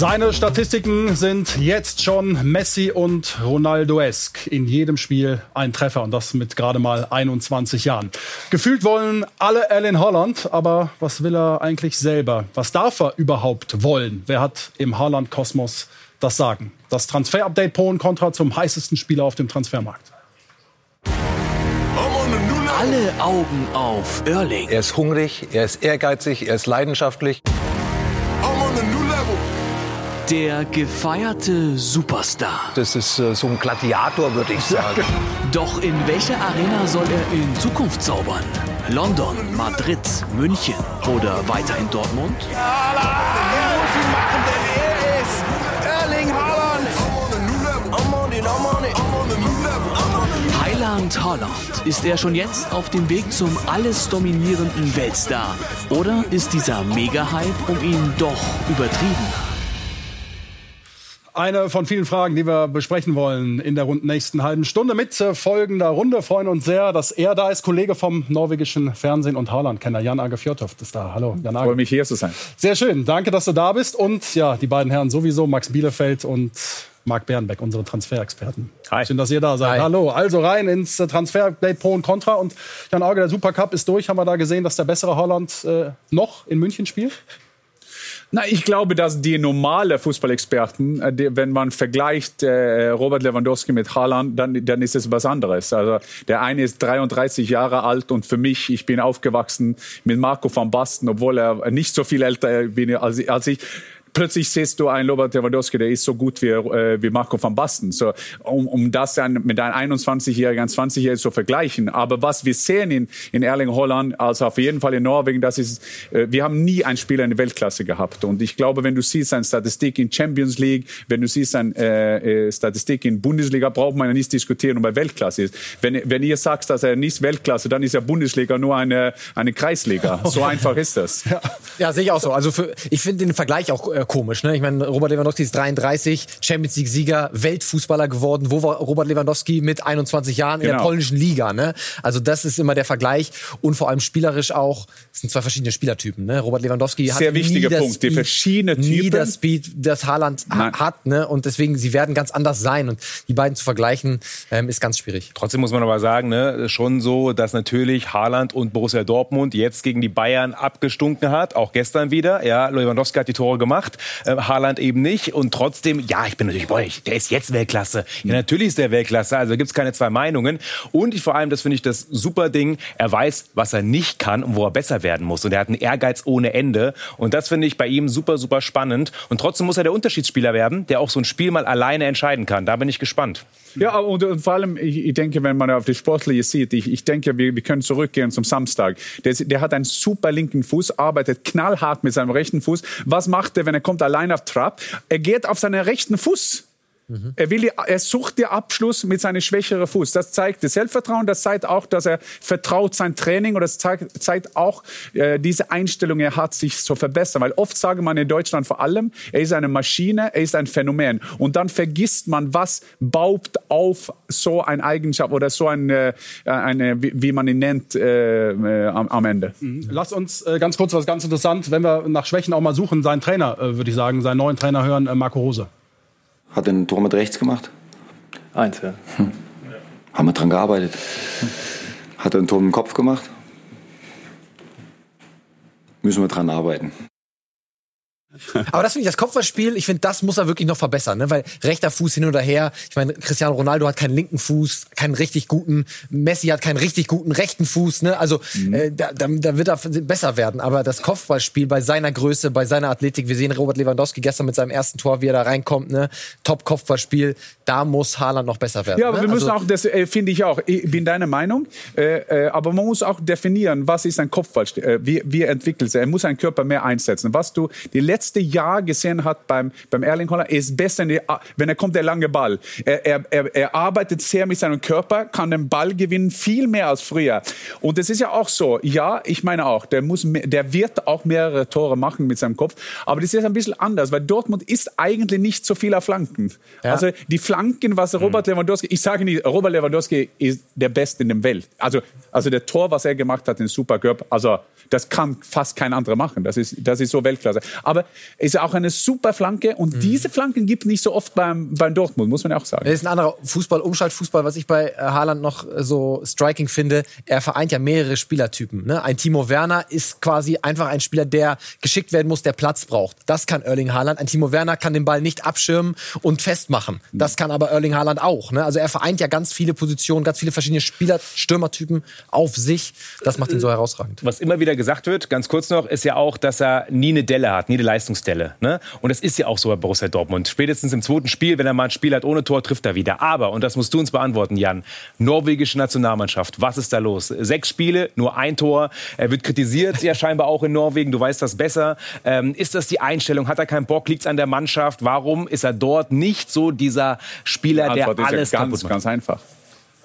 Seine Statistiken sind jetzt schon Messi und Ronaldo-esk. In jedem Spiel ein Treffer und das mit gerade mal 21 Jahren. Gefühlt wollen alle Erling Holland, aber was will er eigentlich selber? Was darf er überhaupt wollen? Wer hat im Haaland-Kosmos das Sagen? Das Transfer-Update pro und Contra zum heißesten Spieler auf dem Transfermarkt. Alle Augen auf Erling. Er ist hungrig, er ist ehrgeizig, er ist leidenschaftlich. Der gefeierte Superstar. Das ist äh, so ein Gladiator, würde ich sagen. Doch in welcher Arena soll er in Zukunft zaubern? London, Madrid, München oder weiter in Dortmund? Heiland Holland. Ist er schon jetzt auf dem Weg zum alles dominierenden Weltstar? Oder ist dieser Mega-Hype um ihn doch übertrieben? Eine von vielen Fragen, die wir besprechen wollen in der rund nächsten halben Stunde mit äh, folgender Runde. Freuen uns sehr, dass er da ist, Kollege vom norwegischen Fernsehen und Haaland-Kenner. Jan Age Fjordhoft ist da. Hallo, Jan Age. Freue mich, hier zu sein. Sehr schön. Danke, dass du da bist. Und ja, die beiden Herren sowieso, Max Bielefeld und Marc Bernbeck, unsere Transferexperten. Hi. Schön, dass ihr da seid. Hi. Hallo. Also rein ins äh, Transfer-Update Pro und Contra. Und Jan Auge, der Supercup ist durch. Haben wir da gesehen, dass der bessere Holland äh, noch in München spielt? Na, ich glaube, dass die normale Fußballexperten, äh, die, wenn man vergleicht äh, Robert Lewandowski mit Haaland, dann, dann ist es was anderes. Also der eine ist 33 Jahre alt und für mich, ich bin aufgewachsen mit Marco van Basten, obwohl er nicht so viel älter bin als, als ich. Plötzlich siehst du einen Robert Lewandowski, der ist so gut wie, äh, wie Marco van Basten. So, um, um das dann mit einem 21-Jährigen, einem 20-Jährigen zu vergleichen. Aber was wir sehen in, in Erling Holland, also auf jeden Fall in Norwegen, das ist, äh, wir haben nie einen Spieler in der Weltklasse gehabt. Und ich glaube, wenn du siehst seine Statistik in Champions League, wenn du siehst seine äh, äh, Statistik in Bundesliga, braucht man ja nicht diskutieren, ob er Weltklasse ist. Wenn, wenn ihr sagt, dass er nicht Weltklasse, dann ist ja Bundesliga nur eine, eine Kreisliga. So einfach ist das. Ja, sehe ich auch so. Also für, ich finde den Vergleich auch äh, komisch. Ne? Ich meine, Robert Lewandowski ist 33, Champions League-Sieger, Weltfußballer geworden. Wo war Robert Lewandowski mit 21 Jahren in der Genau. polnischen Liga? Ne? Also das ist immer der Vergleich und vor allem spielerisch auch. Es sind zwei verschiedene Spielertypen. Ne? Robert Lewandowski hat Sehr nie wichtiger das Punkt, die Speed, verschiedenen nie Typen. das Speed, das Haaland ha- Nein. hat. Ne? Und deswegen, sie werden ganz anders sein. Und die beiden zu vergleichen, ähm, ist ganz schwierig. Trotzdem muss man aber sagen, ne, schon so, dass natürlich Haaland und Borussia Dortmund jetzt gegen die Bayern abgestunken hat, auch gestern wieder. Ja, Lewandowski hat die Tore gemacht, äh, Haaland eben nicht. Und trotzdem, ja, ich bin natürlich, boah, der ist jetzt Weltklasse. Ja, natürlich ist der Weltklasse, also gibt's keine zwei Meinungen. Und ich, vor allem, das finde ich das super Ding, er weiß, was er nicht kann und wo er besser werden muss. Und er hat einen Ehrgeiz ohne Ende. Und das finde ich bei ihm super, super spannend. Und trotzdem muss er der Unterschiedsspieler werden, der auch so ein Spiel mal alleine entscheiden kann. Da bin ich gespannt. Ja, und, und vor allem, ich, ich denke, wenn man auf die Sportliche sieht, ich, ich denke, wir, wir können zurückgehen zum Samstag. Der, der hat einen super linken Fuß, arbeitet knallhart mit seinem rechten Fuß. Was macht er, wenn er kommt allein auf Trab? Er geht auf seinen rechten Fuß. Er, will die, er sucht den Abschluss mit seinem schwächeren Fuß. Das zeigt das Selbstvertrauen, das zeigt auch, dass er vertraut sein Training und das zeigt, zeigt auch äh, diese Einstellung, er hat sich zu verbessern. Weil oft sagt man in Deutschland vor allem, er ist eine Maschine, er ist ein Phänomen. Und dann vergisst man, was baut auf so eine Eigenschaft oder so eine, äh, eine wie, wie man ihn nennt, äh, äh, am, am Ende. Lass uns äh, ganz kurz was ganz interessant, wenn wir nach Schwächen auch mal suchen, seinen Trainer, äh, würde ich sagen, seinen neuen Trainer hören, äh, Marco Rose. Hat er ein Tor mit rechts gemacht? Eins, ja. Haben wir dran gearbeitet. Hat er ein Tor mit dem Kopf gemacht? Müssen wir dran arbeiten. Aber das finde ich, das Kopfballspiel, ich finde, das muss er wirklich noch verbessern, ne? weil rechter Fuß hin oder her, ich meine, Cristiano Ronaldo hat keinen linken Fuß, keinen richtig guten, Messi hat keinen richtig guten rechten Fuß, ne? also äh, da, da, da wird er besser werden, aber das Kopfballspiel bei seiner Größe, bei seiner Athletik, wir sehen Robert Lewandowski gestern mit seinem ersten Tor, wie er da reinkommt, ne? Top-Kopfballspiel, da muss Haaland noch besser werden. Ja, aber ne? wir müssen also, auch, das äh, finde ich auch, ich bin deiner Meinung, äh, äh, aber man muss auch definieren, was ist ein Kopfball, äh, wie, wie entwickelt er. Er muss seinen Körper mehr einsetzen. Was du die letzte Jahr gesehen hast beim, beim Erling Holland, ist besser, die, wenn er kommt, der lange Ball. Er, er, er, er arbeitet sehr mit seinem Körper, kann den Ball gewinnen, viel mehr als früher. Und das ist ja auch so, ja, ich meine auch, der, muss, der wird auch mehrere Tore machen mit seinem Kopf, aber das ist ein bisschen anders, weil Dortmund ist eigentlich nicht so viel auf Flanken. Ja. Also die Flanken, was Robert Lewandowski, ich sage nicht, Robert Lewandowski ist der Beste in der Welt. Also, also der Tor, was er gemacht hat in Supercup, also das kann fast kein anderer machen. Das ist, das ist so Weltklasse. Aber ist auch eine super Flanke und Mhm. diese Flanken gibt es nicht so oft beim, beim Dortmund, muss man ja auch sagen. Das ist ein anderer Fußball, Umschaltfußball, was ich bei äh, Haaland noch äh, so striking finde. Er vereint ja mehrere Spielertypen. Ne? Ein Timo Werner ist quasi einfach ein Spieler, der geschickt werden muss, der Platz braucht. Das kann Erling Haaland. Ein Timo Werner kann den Ball nicht abschirmen und festmachen. Das kann aber Erling Haaland auch. Ne? Also er vereint ja ganz viele Positionen, ganz viele verschiedene Spieler, Stürmertypen auf sich. Das macht ihn so herausragend. Was immer wieder gesagt wird, ganz kurz noch, ist ja auch, dass er nie eine Delle hat, nie eine Leistungsdelle. Ne? Und das ist ja auch so bei Borussia Dortmund. Spätestens im zweiten Spiel, wenn er mal ein Spiel hat ohne Tor, trifft er wieder. Aber, und das musst du uns beantworten, Jan, norwegische Nationalmannschaft, was ist da los? Sechs Spiele, nur ein Tor. Er wird kritisiert, ja scheinbar auch in Norwegen, du weißt das besser. Ähm, ist das die Einstellung? Hat er keinen Bock? Liegt es an der Mannschaft? Warum ist er dort nicht so dieser Spieler, der Antwort ist alles ja kaputt ganz, macht? ganz einfach.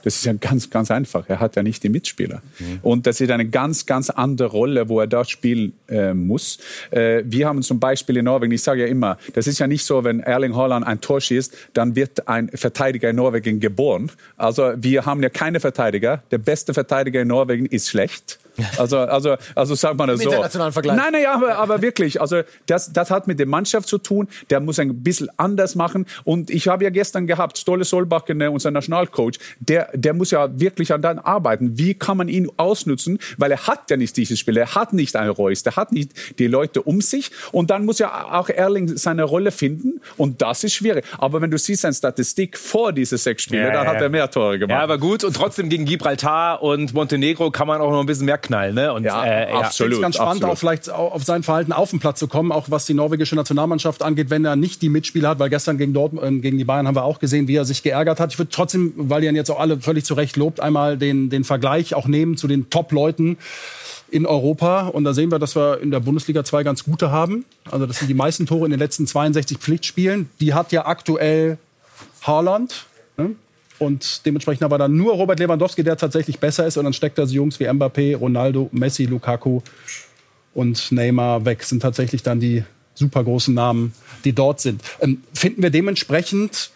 Das ist ja ganz, ganz einfach. Er hat ja nicht die Mitspieler. Und das ist eine ganz, ganz andere Rolle, wo er dort spielen äh, muss. Äh, wir haben zum Beispiel in Norwegen, ich sage ja immer, das ist ja nicht so, wenn Erling Haaland ein Tor schießt, dann wird ein Verteidiger in Norwegen geboren. Also wir haben ja keine Verteidiger. Der beste Verteidiger in Norwegen ist schlecht. Also, also, also sagt man das Im so. internationalen Vergleich. Nein, nein, aber, aber wirklich. Also das, das hat mit der Mannschaft zu tun. Der muss ein bisschen anders machen. Und ich habe ja gestern gehabt, Stolle Solbakken, äh, unser Nationalcoach, der, der muss ja wirklich an dann arbeiten. Wie kann man ihn ausnutzen? Weil er hat ja nicht dieses Spiel. Er hat nicht einen Reus. Der hat nicht die Leute um sich. Und dann muss ja auch Erling seine Rolle finden. Und das ist schwierig. Aber wenn du siehst seine Statistik vor diese sechs Spiele, Ja, dann ja, hat er mehr Tore gemacht. Ja, aber gut. Und trotzdem gegen Gibraltar und Montenegro kann man auch noch ein bisschen mehr knallen. Ne? Und, Ja, äh, ja. Ich finde es ganz spannend, absolut. auch vielleicht au- auf sein Verhalten auf den Platz zu kommen, auch was die norwegische Nationalmannschaft angeht, wenn er nicht die Mitspieler hat, weil gestern gegen, Dortmund, äh, gegen die Bayern haben wir auch gesehen, wie er sich geärgert hat. Ich würde trotzdem, weil ihr ihn jetzt auch alle völlig zu Recht lobt, einmal den, den Vergleich auch nehmen zu den Top-Leuten in Europa. Und da sehen wir, dass wir in der Bundesliga zwei ganz gute haben. Also das sind die meisten Tore in den letzten 62 Pflichtspielen. Die hat ja aktuell Haaland. Und dementsprechend aber dann nur Robert Lewandowski, der tatsächlich besser ist. Und dann steckt da so Jungs wie Mbappé, Ronaldo, Messi, Lukaku und Neymar weg. Sind tatsächlich dann die super großen Namen, die dort sind. Ähm, finden wir dementsprechend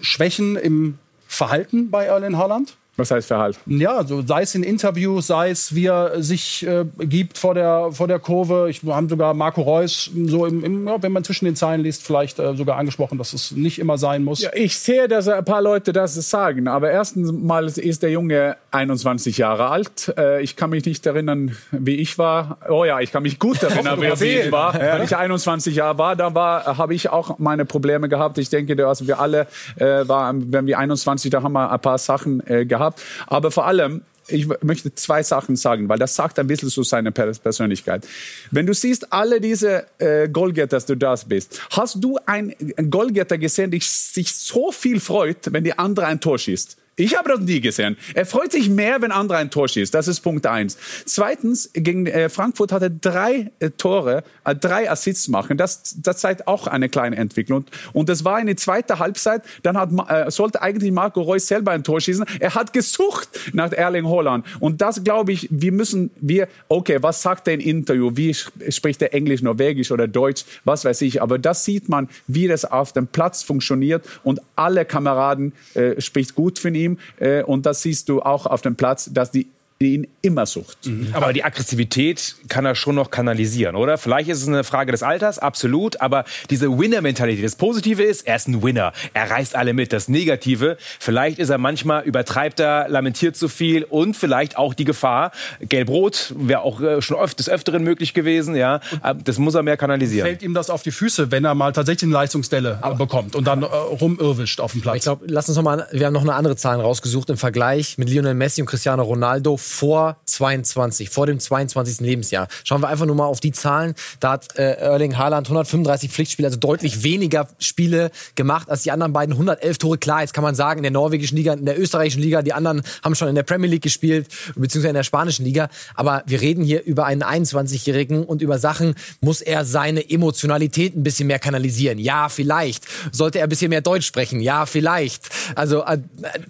Schwächen im Verhalten bei Erling Haaland? Was heißt Verhalten? Ja, so sei es in Interviews, sei es, wie er sich äh, gibt vor der, vor der Kurve. Ich, wir haben sogar Marco Reus, so im, im, ja, wenn man zwischen den Zeilen liest, vielleicht äh, sogar angesprochen, dass es nicht immer sein muss. Ja, ich sehe, dass ein paar Leute das sagen, aber erstens mal ist der Junge 21 Jahre alt. Äh, Ich kann mich nicht erinnern, wie ich war. Oh ja, ich kann mich gut erinnern, wie ich war. Wenn ich 21 Jahre war, da war, habe ich auch meine Probleme gehabt. Ich denke, dass wir alle äh, waren, wenn wir 21, da haben wir ein paar Sachen äh, gehabt. Aber vor allem ich möchte zwei Sachen sagen, weil das sagt ein bisschen so seine Per- Persönlichkeit. Wenn du siehst, alle diese äh, Goalgetters, du das bist, hast du einen Goalgetter gesehen, der sich so viel freut, wenn die andere ein Tor schießt? Ich habe das nie gesehen. Er freut sich mehr, wenn andere ein Tor schießt. Das ist Punkt eins. Zweitens, gegen äh, Frankfurt hat er drei äh, Tore, äh, drei Assists machen. Das, das zeigt auch eine kleine Entwicklung. Und, das war in der zweiten Halbzeit. Dann hat, äh, sollte eigentlich Marco Reus selber ein Tor schießen. Er hat gesucht nach Erling Haaland. Und das glaube ich, wir müssen, wir, okay, was sagt er im Interview? Wie sp- spricht er Englisch, Norwegisch oder Deutsch? Was weiß ich. Aber das sieht man, wie das auf dem Platz funktioniert. Und alle Kameraden äh, spricht gut von ihm. Äh, und das siehst du auch auf dem Platz, dass die, die ihn immer sucht. Aber die Aggressivität kann er schon noch kanalisieren, oder? Vielleicht ist es eine Frage des Alters, absolut. Aber diese Winner-Mentalität, das Positive ist, er ist ein Winner. Er reißt alle mit. Das Negative, vielleicht ist er manchmal, übertreibt er, lamentiert zu viel und vielleicht auch die Gefahr. Gelb-Rot wäre auch äh, schon oft des Öfteren möglich gewesen, ja. Aber Das muss er mehr kanalisieren. Fällt ihm das auf die Füße, wenn er mal tatsächlich eine Leistungsdelle äh, bekommt und dann äh, rumirwischt auf dem Platz? Ich glaube, lass uns noch mal, wir haben noch eine andere Zahl rausgesucht im Vergleich mit Lionel Messi und Cristiano Ronaldo vor 22, vor dem 22. Lebensjahr. Schauen wir einfach nur mal auf die Zahlen. Da hat äh, Erling Haaland 135 Pflichtspiele, also deutlich weniger Spiele gemacht als die anderen beiden. 111 Tore, klar, jetzt kann man sagen, in der norwegischen Liga, in der österreichischen Liga, die anderen haben schon in der Premier League gespielt, beziehungsweise in der spanischen Liga. Aber wir reden hier über einen 21-Jährigen und über Sachen, muss er seine Emotionalität ein bisschen mehr kanalisieren. Ja, vielleicht. Sollte er ein bisschen mehr Deutsch sprechen? Ja, vielleicht. Also, äh,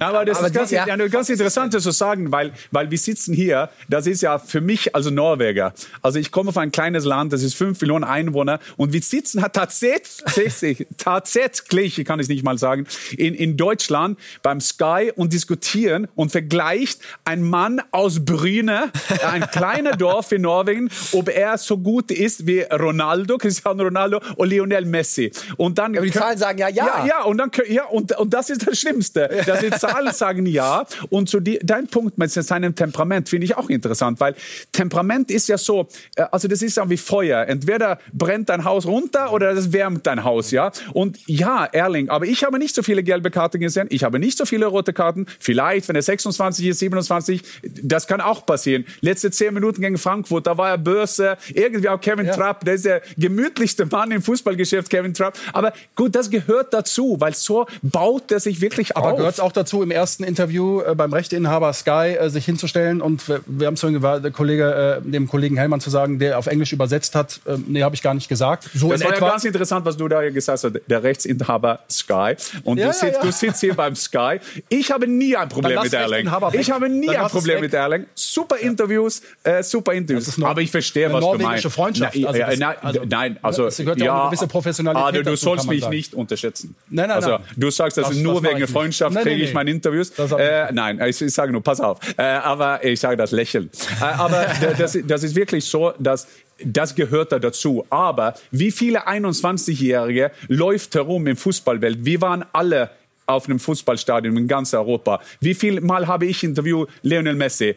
Aber das ist ganz, ja. ganz interessant, das zu sagen, weil, weil wir sitzen hier, das ist ja für mich also Norweger. Also ich komme auf ein kleines Land, das ist fünf Millionen Einwohner und wir sitzen tatsächlich, tatsächlich, kann ich nicht mal sagen, in, in Deutschland beim Sky und diskutieren und vergleicht ein Mann aus Brüne, ein kleiner Dorf in Norwegen, ob er so gut ist wie Ronaldo, Cristiano Ronaldo und Lionel Messi. Und dann Aber die Zahlen sagen ja, ja. Ja, ja und dann ja und, und das ist das Schlimmste, dass die Zahlen sagen ja und zu die, dein Punkt mit seinem Temperament finde ich auch interessant, weil Temperament ist ja so, äh, also das ist ja wie Feuer. Entweder brennt dein Haus runter oder das wärmt dein Haus, ja. Und ja, Erling, aber ich habe nicht so viele gelbe Karten gesehen. Ich habe nicht so viele rote Karten. Vielleicht, wenn er 26 ist, 27, das kann auch passieren. Letzte zehn Minuten gegen Frankfurt, da war er Börse, irgendwie auch Kevin Trapp, der ist der gemütlichste Mann im Fußballgeschäft, Kevin Trapp. Aber gut, das gehört dazu, weil so baut er sich wirklich Aber auf. gehört es auch dazu, im ersten Interview äh, beim Rechteinhaber Sky äh, sich hinzustellen und wir, wir haben es vorhin gewagt, Kollege, äh, dem Kollegen Hellmann zu sagen, der auf Englisch übersetzt hat, äh, nee, habe ich gar nicht gesagt. So Das war ja etwa. ganz interessant, was du da gesagt hast, der Rechtsinhaber Sky. Und Ja, du, ja, sitzt, ja. du sitzt hier beim Sky. Ich habe nie ein Problem mit weg. Ich habe nie Dann ein Problem mit Erling. Super Interviews, äh, super Interviews. Aber ich verstehe, was du meinst. Freundschaft. Na, Also ja, das- nein, also, nein, also es gehört ja auch eine gewisse Professionalität Aber du dazu, sollst mich sagen. nicht unterschätzen. Nein, nein, also, nein. Du sagst, das, Das- nur das wegen. Freundschaft kriege ich meine. Interviews. Äh, nein, ich, ich sage nur, pass auf. Äh, aber ich sage das Lächeln. Äh, aber das, das ist wirklich so, dass das gehört da dazu. Aber wie viele 21-Jährige läuft herum im Fußballwelt? Wir waren alle auf einem Fußballstadion in ganz Europa. Wie viel Mal habe ich interviewt Lionel Messi?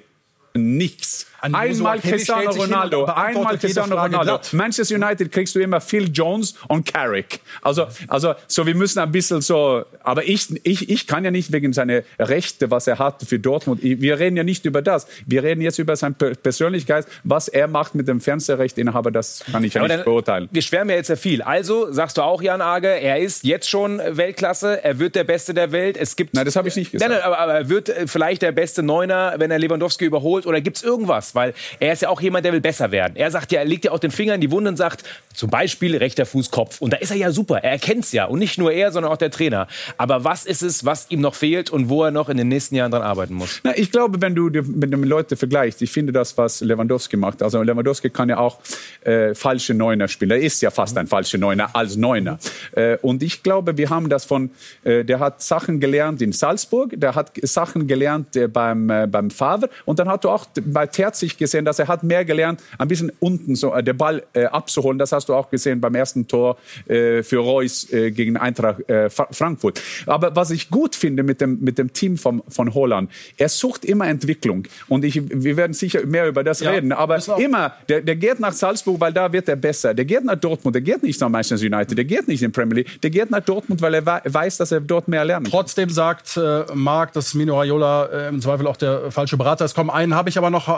Nichts. Einmal Cristiano Ronaldo, einmal Cristiano Ronaldo. glatt. Manchester United kriegst du immer Phil Jones und Carrick. Also, also, so wir müssen ein bisschen so, aber ich, ich, ich kann ja nicht wegen seiner Rechte, was er hat für Dortmund. Wir reden ja nicht über das. Wir reden jetzt über seine Per- Persönlichkeit. Was er macht mit dem Fernsehrechteinhaber, das kann ich ja nicht dann- beurteilen. Wir schwärmen ja jetzt sehr viel. Also sagst du auch, Jan Age, er ist jetzt schon Weltklasse, er wird der Beste der Welt. Es gibt. Nein, das habe ich nicht gesagt. Nein, nein, aber, aber er wird äh, vielleicht der beste Neuner, wenn er Lewandowski überholt. Oder gibt es irgendwas? Weil er ist ja auch jemand, der will besser werden. Er sagt ja, er legt ja auch den Finger in die Wunde und sagt, zum Beispiel rechter Fuß, Kopf. Und da ist er ja super. Er erkennt es ja. Und nicht nur er, sondern auch der Trainer. Aber was ist es, was ihm noch fehlt und wo er noch in den nächsten Jahren dran arbeiten muss? Na, ich glaube, wenn du mit den Leuten vergleichst, ich finde das, was Lewandowski macht. Also Lewandowski kann ja auch äh, falsche Neuner spielen. Er ist ja fast ein falscher Neuner als Neuner. Äh, und ich glaube, wir haben das von, äh, der hat Sachen gelernt in Salzburg, der hat Sachen gelernt äh, beim, äh, beim Favre und dann hat du auch bei Terzig gesehen, dass er hat mehr gelernt, ein bisschen unten so äh, den Ball äh, abzuholen. Das hast du auch gesehen beim ersten Tor äh, für Reus äh, gegen Eintracht äh, Fra- Frankfurt. Aber was ich gut finde mit dem, mit dem Team vom, von Holland, er sucht immer Entwicklung. Und ich, wir werden sicher mehr über das Ja, reden. Aber immer, der, der geht nach Salzburg, weil da wird er besser. Der geht nach Dortmund, der geht nicht nach Manchester United, der geht nicht in Premier League, der geht nach Dortmund, weil er wei- weiß, dass er dort mehr lernen kann. Trotzdem sagt äh, Marc, dass Mino Raiola äh, im Zweifel auch der falsche Berater ist. Komm, einen habe ich aber noch,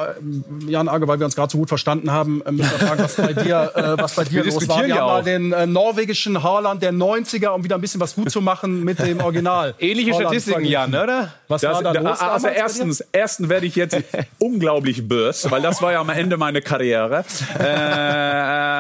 Jan Age, weil wir uns gerade so gut verstanden haben, äh, müssen wir fragen, was bei dir, äh, was bei dir Wir los war. Wir ja haben mal auch. den äh, norwegischen Haaland der 90er, um wieder ein bisschen was gut zu machen mit dem Original. Ähnliche Haaland Statistiken. Jan, oder? Was Das, war da da, los? also erstens, erstens werde ich jetzt unglaublich böse, weil das war ja am Ende meiner Karriere. Äh,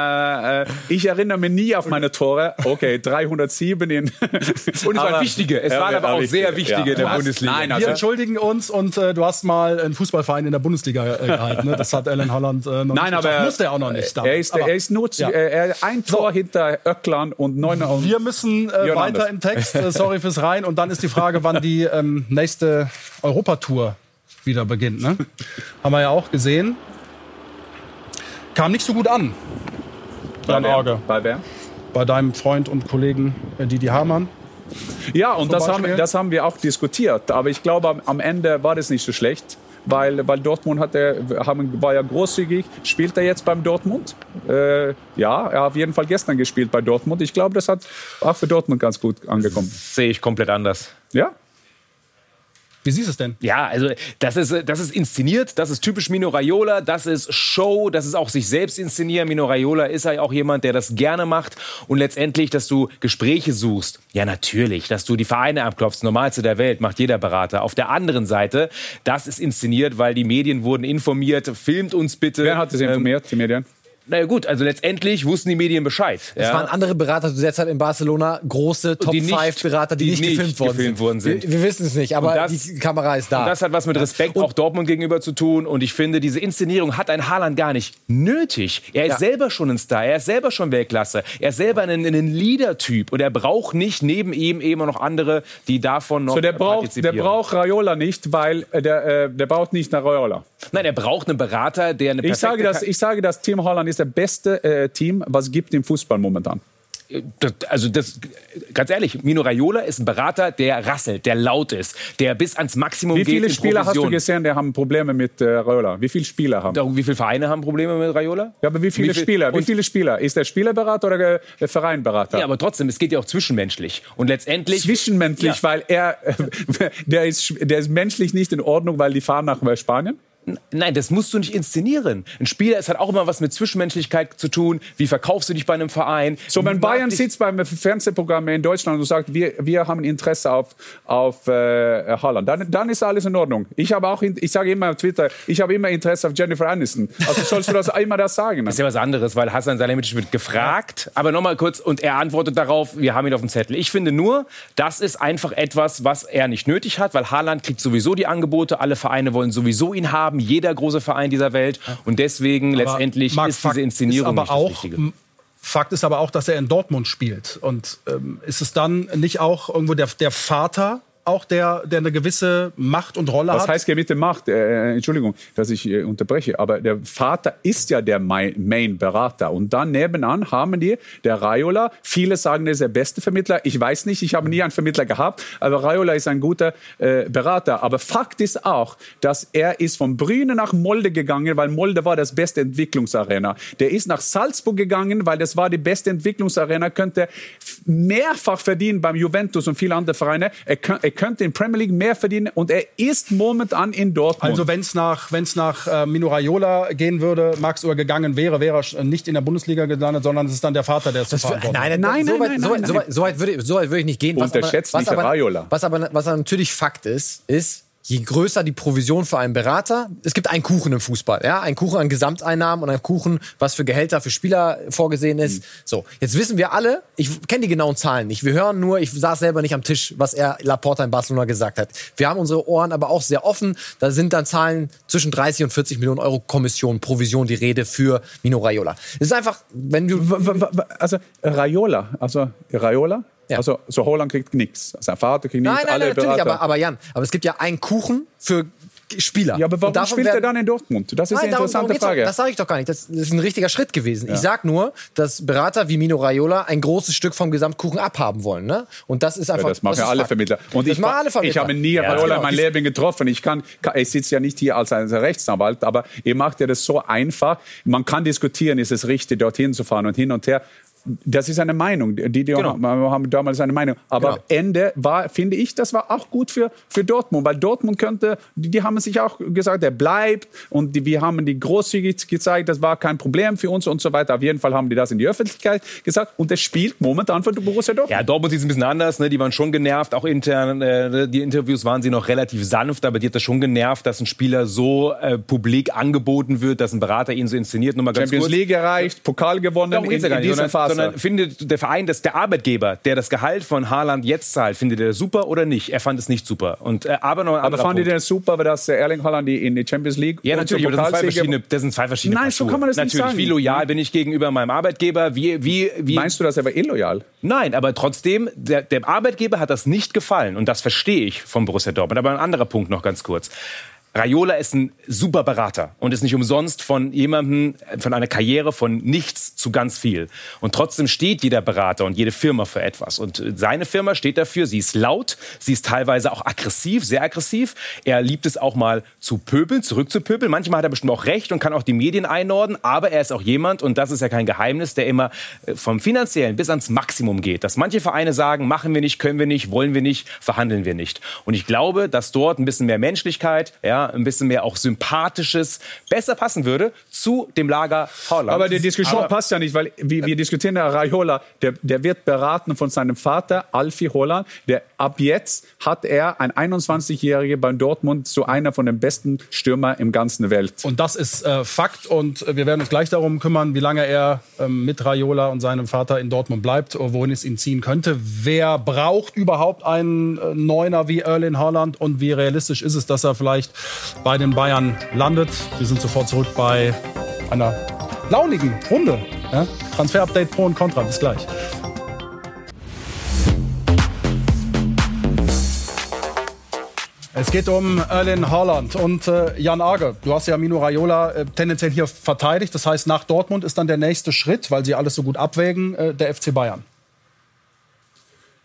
äh, ich erinnere mich nie auf meine Tore. Okay, 307 in. Und es waren wichtige. Es waren aber auch sehr wichtige in der Ja. Bundesliga. Nein, Wir also, entschuldigen uns und äh, du hast mal einen Fußballverein in der Bundesliga äh, gehalten. Ne? Das hat Alan Holland äh, noch Nein, nicht aber. Musste er auch noch nicht. Er ist, Aber er ist nur ja. äh, er, ein Tor hinter Öckland und neun und Wir müssen äh, weiter im Text. Äh, sorry fürs Rein. Und dann ist die Frage, wann die ähm, nächste Europatour wieder beginnt. Ne? Haben wir ja auch gesehen. Kam nicht so gut an. Jan Arge. Bei wer? Bei deinem Freund und Kollegen äh, Didi Hamann. Ja, und das haben, das haben wir auch diskutiert. Aber ich glaube, am, am Ende war das nicht so schlecht. Weil, weil Dortmund hatte, haben, war ja großzügig. Spielt er jetzt beim Dortmund? Äh, ja, er hat auf jeden Fall gestern gespielt bei Dortmund. Ich glaube, das hat auch für Dortmund ganz gut angekommen. Sehe ich komplett anders. Ja? Wie siehst du es denn? Ja, also das ist, das ist inszeniert, das ist typisch Mino Raiola, das ist Show, das ist auch sich selbst inszenieren. Mino Raiola ist ja auch jemand, der das gerne macht und letztendlich, dass du Gespräche suchst. Ja, natürlich, dass du die Vereine abklopfst, normalste der Welt, macht jeder Berater. Auf der anderen Seite, das ist inszeniert, weil die Medien wurden informiert, filmt uns bitte. Wer hat das informiert, die Medien? Naja gut, also letztendlich wussten die Medien Bescheid. Es ja. waren andere Berater zu der Zeit in Barcelona, große Top die nicht- 5 Berater, die, die nicht, gefilmt worden gefilmt sind. worden sind. Wir, wir wissen es nicht, aber Und das- die Kamera ist da. Und das hat was mit Respekt auch Dortmund gegenüber zu tun. Und ich finde, diese Inszenierung hat ein Haaland gar nicht nötig. Er ist Ja. selber schon ein Star. Er ist selber schon Weltklasse. Er ist selber ein, ein Leader-Typ. Und er braucht nicht neben ihm eben noch andere, die davon noch So, der braucht, der braucht Raiola nicht, weil äh, der, äh, der braucht nicht nach Raiola. Nein, er braucht einen Berater, der eine Ich sage, dass, ich sage, dass Team Holland ist der beste äh, Team, was es gibt im Fußball momentan. Das, also das, ganz ehrlich, Mino Raiola ist ein Berater, der rasselt, der laut ist, der bis ans Maximum Wie viele geht Spieler hast du gesehen, die haben Probleme mit äh, Raiola? Wie viele Spieler haben? Darum, Wie viele Vereine haben Probleme mit Raiola? Ja, aber wie viele Wie viel- Spieler? Wie viele Spieler? Ist der Spielerberater oder der Vereinberater? Ja, aber trotzdem, es geht ja auch zwischenmenschlich. Und letztendlich. Zwischenmenschlich, Ja. weil er, der ist, der ist menschlich nicht in Ordnung, weil die fahren nach Spanien. Nein, das musst du nicht inszenieren. Ein Spieler, es hat auch immer was mit Zwischenmenschlichkeit zu tun. Wie verkaufst du dich bei einem Verein? So, wenn Bayern sitzt beim Fernsehprogramm in Deutschland und sagt, wir, wir haben Interesse auf, auf äh, Haaland, dann, dann ist alles in Ordnung. Ich habe auch, ich sage immer auf Twitter, ich habe immer Interesse auf Jennifer Aniston. Also sollst du das immer das sagen. Das ist ja was anderes, weil Hassan Salihamidzic wird gefragt, aber nochmal kurz, und er antwortet darauf, wir haben ihn auf dem Zettel. Ich finde nur, das ist einfach etwas, was er nicht nötig hat, weil Haaland kriegt sowieso die Angebote, alle Vereine wollen sowieso ihn haben, jeder große Verein dieser Welt. Und deswegen Aber letztendlich Marc, ist diese Inszenierung ist aber nicht das auch, Fakt ist aber auch, dass er in Dortmund spielt. Und ähm, ist es dann nicht auch irgendwo der, der Vater, auch der, der eine gewisse Macht und Rolle Was hat? heißt Gebiete Macht? Äh, Entschuldigung, dass ich äh, unterbreche, aber der Vater ist ja der Mai- Main-Berater. Und dann nebenan haben die der Raiola. Viele sagen, er ist der beste Vermittler. Ich weiß nicht, ich habe nie einen Vermittler gehabt, aber Raiola ist ein guter äh, Berater. Aber Fakt ist auch, dass er ist von Brüne nach Molde gegangen, weil Molde war das beste Entwicklungsarena. Der ist nach Salzburg gegangen, weil das war die beste Entwicklungsarena, könnte mehrfach verdienen beim Juventus und viele andere Vereine. Er, kö- er könnte in Premier League mehr verdienen und er ist momentan in Dortmund. Also wenn es nach, wenn's nach äh, Mino Raiola gehen würde, Max oder gegangen wäre, wäre er sch- nicht in der Bundesliga gelandet, sondern es ist dann der Vater, der es zu verantworten hat. nein, Nein, so nein, weit, nein, so weit, nein, so weit, so weit würde, ich- so weit würde ich nicht gehen. Was aber, Unterschätzt was, nicht aber, Raiola. was, aber, was aber natürlich Fakt ist, ist, je größer die Provision für einen Berater, es gibt einen Kuchen im Fußball, ja, einen Kuchen an Gesamteinnahmen und einen Kuchen, was für Gehälter für Spieler vorgesehen ist. Mhm. So, jetzt wissen wir alle, ich kenne die genauen Zahlen nicht. Wir hören nur, ich saß selber nicht am Tisch, was er Laporta in Barcelona gesagt hat. Wir haben unsere Ohren aber auch sehr offen. Da sind dann Zahlen zwischen 30 und 40 Millionen Euro Kommission, Provision die Rede für Mino Raiola. Es ist einfach, wenn du also Raiola, also Raiola, Ja. also so Holland kriegt nichts. Sein Vater kriegt nichts, Nein, nein, alle nein, natürlich, Berater. aber, aber Jan, aber es gibt ja einen Kuchen für Spieler. ja, aber warum spielt er dann in Dortmund? Das ist Nein, eine darum, interessante darum geht's Frage. Doch, das sage ich doch gar nicht. Das, das ist ein richtiger Schritt gewesen. Ich sag nur, dass Berater wie Mino Raiola ein großes Stück vom Gesamtkuchen abhaben wollen. Ne? Und das ist einfach. Ja, das machen ist alle Fakt. Vermittler. Und das ich, machen alle ich Vermittler. habe nie Raiola genau. in meinem Leben getroffen. Ich, kann, ich sitze ja nicht hier als ein Rechtsanwalt, aber ihr macht ja das so einfach. Man kann diskutieren, ist es richtig, dorthin zu fahren und hin und her. Das ist eine Meinung. Die, die Genau. haben, damals eine Meinung. Aber Genau. am Ende war, finde ich, das war auch gut für, für Dortmund, weil Dortmund könnte, die, die haben sich auch gesagt, er bleibt und die, wir haben die großzügig gezeigt, das war kein Problem für uns und so weiter. Auf jeden Fall haben die das in die Öffentlichkeit gesagt und er spielt momentan für Borussia Dortmund. Ja, Dortmund ist ein bisschen anders. Ne? Die waren schon genervt, auch intern. Äh, die Interviews waren sie noch relativ sanft, aber die hat das schon genervt, dass ein Spieler so äh, publik angeboten wird, dass ein Berater ihn so inszeniert. Nur mal ganz Champions kurz. League erreicht, Pokal gewonnen Darum in, in dieser Phase. Sondern findet der Verein, dass der Arbeitgeber, der das Gehalt von Haaland jetzt zahlt, findet er super oder nicht? Er fand es nicht super. Und, äh, aber noch ein aber die Punkt. das super, weil das Erling Haaland in die Champions League Ja, natürlich, aber das sind, zwei verschiedene, das sind zwei verschiedene Nein, Paar so kann man das nicht natürlich, sagen. wie loyal bin ich gegenüber meinem Arbeitgeber? Wie, wie, wie, Meinst du das aber illoyal? Nein, aber trotzdem, der, der Arbeitgeber hat das nicht gefallen. Und das verstehe ich von Borussia Dortmund. Aber ein anderer Punkt noch ganz kurz. Raiola ist ein super Berater und ist nicht umsonst von jemandem, von einer Karriere von nichts zu ganz viel. Und trotzdem steht jeder Berater und jede Firma für etwas. Und seine Firma steht dafür, sie ist laut, sie ist teilweise auch aggressiv, sehr aggressiv. Er liebt es auch mal zu pöbeln, zurückzupöbeln. Manchmal hat er bestimmt auch recht und kann auch die Medien einordnen. Aber er ist auch jemand, und das ist ja kein Geheimnis, der immer äh, vom Finanziellen bis ans Maximum geht. Dass manche Vereine sagen, machen wir nicht, können wir nicht, wollen wir nicht, verhandeln wir nicht. Und ich glaube, dass dort ein bisschen mehr Menschlichkeit, ja, ja, ein bisschen mehr auch sympathisches, besser passen würde zu dem Lager Haaland. Aber die Diskussion Aber- passt ja nicht, weil wir, wir diskutieren ja Raiola, der, der wird beraten von seinem Vater, Alfie Holland. Der, ab jetzt hat er ein 21-Jähriger bei Dortmund zu einer von den besten Stürmer im ganzen Welt. Und das ist äh, Fakt und äh, wir werden uns gleich darum kümmern, wie lange er ähm, mit Raiola und seinem Vater in Dortmund bleibt, äh, wohin es ihn ziehen könnte. Wer braucht überhaupt einen äh, Neuner wie Erling Haaland und wie realistisch ist es, dass er vielleicht bei den Bayern landet? Wir sind sofort zurück bei einer launigen Runde. Ja? Transfer-Update Pro und Contra. Bis gleich. Es geht um Erling Haaland und äh, Jan Arge. Du hast ja Mino Raiola äh, tendenziell hier verteidigt. Das heißt, nach Dortmund ist dann der nächste Schritt, weil sie alles so gut abwägen, äh, der FC Bayern.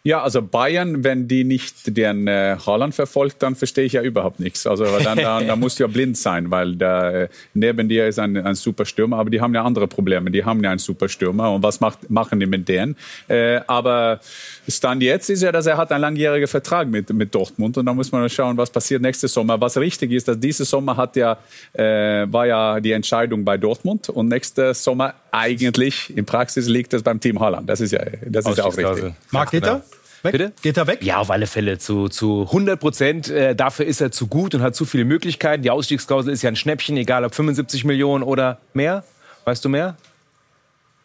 Ja, also Bayern, wenn die nicht den äh, Haaland verfolgt, dann verstehe ich ja überhaupt nichts. Also dann, dann, dann musst du ja blind sein, weil da äh, neben dir ist ein, ein super Stürmer, aber die haben ja andere Probleme. Die haben ja einen super Stürmer und was macht, machen die mit denen? Äh, aber Stand jetzt ist ja, dass er hat einen langjährigen Vertrag mit, mit Dortmund und da muss man schauen, was passiert nächste Sommer. Was richtig ist, dass diese Sommer hat ja, äh, war ja die Entscheidung bei Dortmund und nächste Sommer eigentlich in Praxis liegt es beim Team Haaland. Das ist ja, das ist ja auch richtig. Marc, geht er? Weg? Bitte? Geht er weg? Ja, auf alle Fälle zu, zu 100 Prozent. Äh, dafür ist er zu gut und hat zu viele Möglichkeiten. Die Ausstiegsklausel ist ja ein Schnäppchen, egal ob 75 Millionen oder mehr. Weißt du mehr?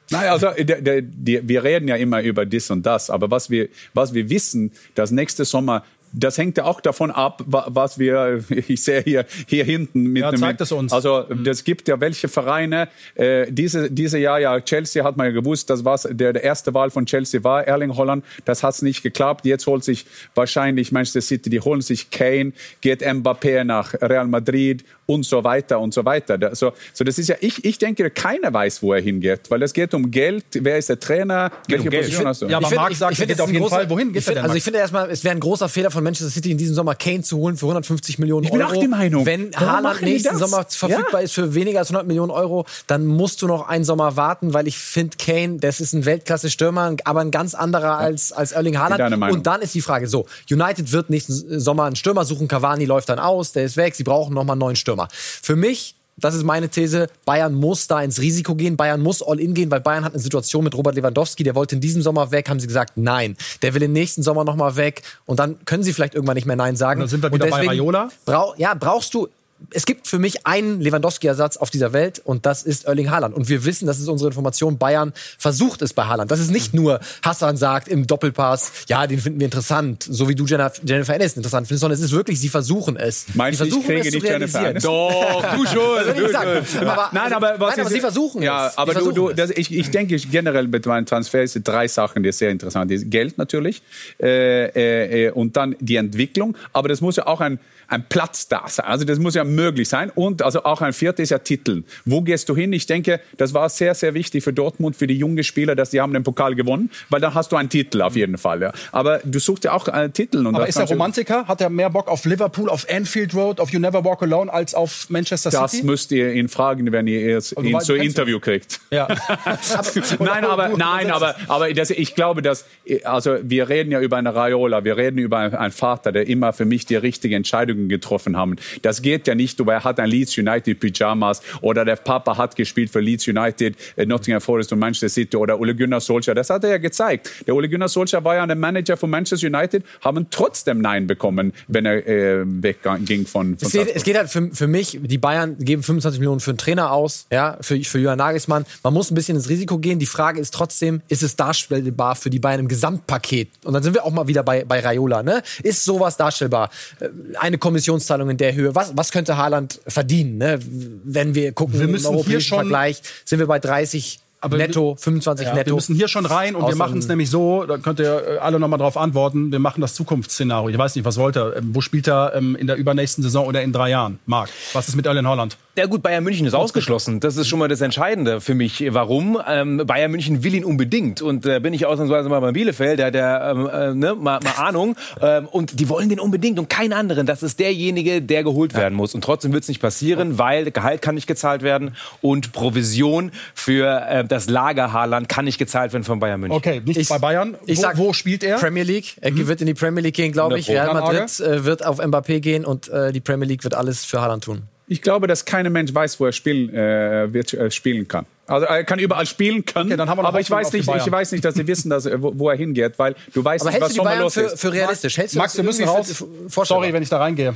Naja, also der, der, die, wir reden ja immer über das und das, aber was wir, was wir wissen, dass nächste Sommer das hängt ja auch davon ab, wa- was wir, ich sehe hier, hier hinten mit Ja, dem- zeigt es uns. Also, das gibt ja welche Vereine, äh, diese, diese Jahr, ja, Chelsea hat man ja gewusst, das war's, der, der erste Wahl von Chelsea war Erling Holland, das hat's nicht geklappt, jetzt holt sich wahrscheinlich Manchester City, die holen sich Kane, geht Mbappé nach Real Madrid und so weiter und so weiter. Da- So, so das ist ja, ich, ich denke, keiner weiß, wo er hingeht, weil es geht um Geld, wer ist der Trainer, welche Geld. Position hast du? Ja, aber Ich find- Marc ich- sagt, ich find, geht es auf jeden großer- Fall. Wohin ich geht find? Also ich finde erstmal, es wäre ein großer Fehler von Manchester City in diesem Sommer Kane zu holen für 150 Millionen Ich bin Euro. auch die Meinung. Wenn Haaland nächsten? Sommer verfügbar ist für weniger als 100 Millionen Euro, dann musst du noch einen Sommer warten, weil ich finde Kane, das ist ein Weltklasse-Stürmer, aber ein ganz anderer als, als Erling Haaland. Und dann ist die Frage so, United wird nächsten Sommer einen Stürmer suchen, Cavani läuft dann aus, der ist weg, sie brauchen nochmal einen neuen Stürmer. Für mich das ist meine These. Bayern muss da ins Risiko gehen. Bayern muss all in gehen, weil Bayern hat eine Situation mit Robert Lewandowski. Der wollte in diesem Sommer weg, haben sie gesagt, nein. Der will im nächsten Sommer nochmal weg. Und dann können sie vielleicht irgendwann nicht mehr Nein sagen. Und dann sind wir wieder bei Raiola. Brau ja, brauchst du. Es gibt für mich einen Lewandowski-Ersatz auf dieser Welt und das ist Erling Haaland. Und wir wissen, das ist unsere Information, Bayern versucht es bei Haaland. Das ist nicht nur Hassan sagt im Doppelpass, ja, den finden wir interessant, so wie du Jennifer, Aniston interessant findest, sondern es ist wirklich, sie versuchen es. Meinst sie du, ich versuchen kriege es nicht Jennifer. Aniston? Doch, du nicht sagen. Aber, Nein, aber, was nein, aber sie versuchen ja, es. aber Sie du, du, versuchen das, ich, ich denke generell mit meinem Transfer sind drei Sachen, die sehr interessant sind. Geld natürlich äh, äh, äh, und dann die Entwicklung. Aber das muss ja auch ein, ein Platz da sein. Also das muss ja möglich sein. Und also auch ein viertes ist ja Titeln. Wo gehst du hin? Ich denke, das war sehr, sehr wichtig für Dortmund, für die jungen Spieler, dass die haben den Pokal gewonnen, weil dann hast du einen Titel auf jeden Fall. Ja. Aber du suchst ja auch einen Titel. Und Aber das ist er Romantiker? Hat er mehr Bock auf Liverpool, auf Anfield Road, auf You Never Walk Alone als auf Manchester Das City? müsst ihr ihn fragen, wenn ihr es- Also, ihn zu Interview kriegt. Ja. nein, aber, nein, aber, aber das, ich glaube, dass, also wir reden ja über eine Raiola, wir reden über einen, Vater, der immer für mich die richtigen Entscheidungen getroffen haben. Das geht ja nicht, aber er hat ein Leeds United Pyjamas oder der Papa hat gespielt für Leeds United, äh, Nottingham Forest und Manchester City oder Ole Gunnar Solskjaer. Das hat er ja gezeigt. Der Ole Gunnar Solskjaer war ja der Manager von Manchester United, haben trotzdem Nein bekommen, wenn er äh, wegging von, von Es geht, es geht halt für, für mich, die Bayern geben 25 Millionen für einen Trainer aus, ja, für, für Jürgen Nagelsmann. Man muss ein bisschen ins Risiko gehen. Die Frage ist trotzdem, ist es darstellbar für die Bayern im Gesamtpaket? Und dann sind wir auch mal wieder bei, bei Raiola, ne? Ist sowas darstellbar? Äh, Eine Kommissionszahlung in der Höhe. Was, was könnte Haaland verdienen, ne? Wenn wir gucken, Wir müssen im hier europäischen schon- Vergleich, sind wir bei 30 Aber netto, 25 Ja, netto. wir müssen hier schon rein und wir machen es nämlich so, da könnt ihr äh, alle nochmal drauf antworten, wir machen das Zukunftsszenario. Ich weiß nicht, was wollt ihr? Ähm, Wo spielt er ähm, in der übernächsten Saison oder in drei Jahren? Marc, was ist mit Erling Holland? Ja gut, Bayern München ist ausgeschlossen. Das ist schon mal das Entscheidende für mich. Warum? Ähm, Bayern München will ihn unbedingt. Und da äh, bin ich ausnahmsweise mal bei Bielefeld, der, der ähm, äh, ne, mal, mal Ahnung. Ähm, und die wollen den unbedingt und keinen anderen. Das ist derjenige, der geholt werden muss. Und trotzdem wird es nicht passieren, weil Gehalt kann nicht gezahlt werden und Provision für äh, das Lager Haaland kann nicht gezahlt werden von Bayern München. Okay, nicht Ich- bei Bayern. ich wo, sag wo spielt er? Premier League. Er wird in die Premier League gehen, glaube ich. 100 Real. Madrid äh, wird auf Mbappé gehen und äh, die Premier League wird alles für Haaland tun. Ich glaube, dass kein Mensch weiß, wo er spielen, äh, wird, äh, spielen kann. Also er kann überall spielen können, Okay, dann haben wir noch aber ich weiß nicht, ich weiß nicht, dass sie wissen, dass, er- wo, wo er hingeht, weil du weißt Aber nicht, was Sommer los für, ist. für realistisch? Hältst du Max, wir müssen raus. Sorry, wenn ich da reingehe.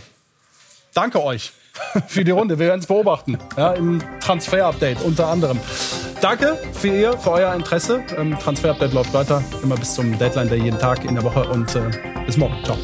Danke euch für die Runde. Wir werden es beobachten. Ja, Im Transfer-Update unter anderem. Danke für ihr, für euer Interesse. Ähm, Transfer-Update läuft weiter. Immer bis zum Deadline Day jeden Tag in der Woche. Und äh, bis morgen. Ciao.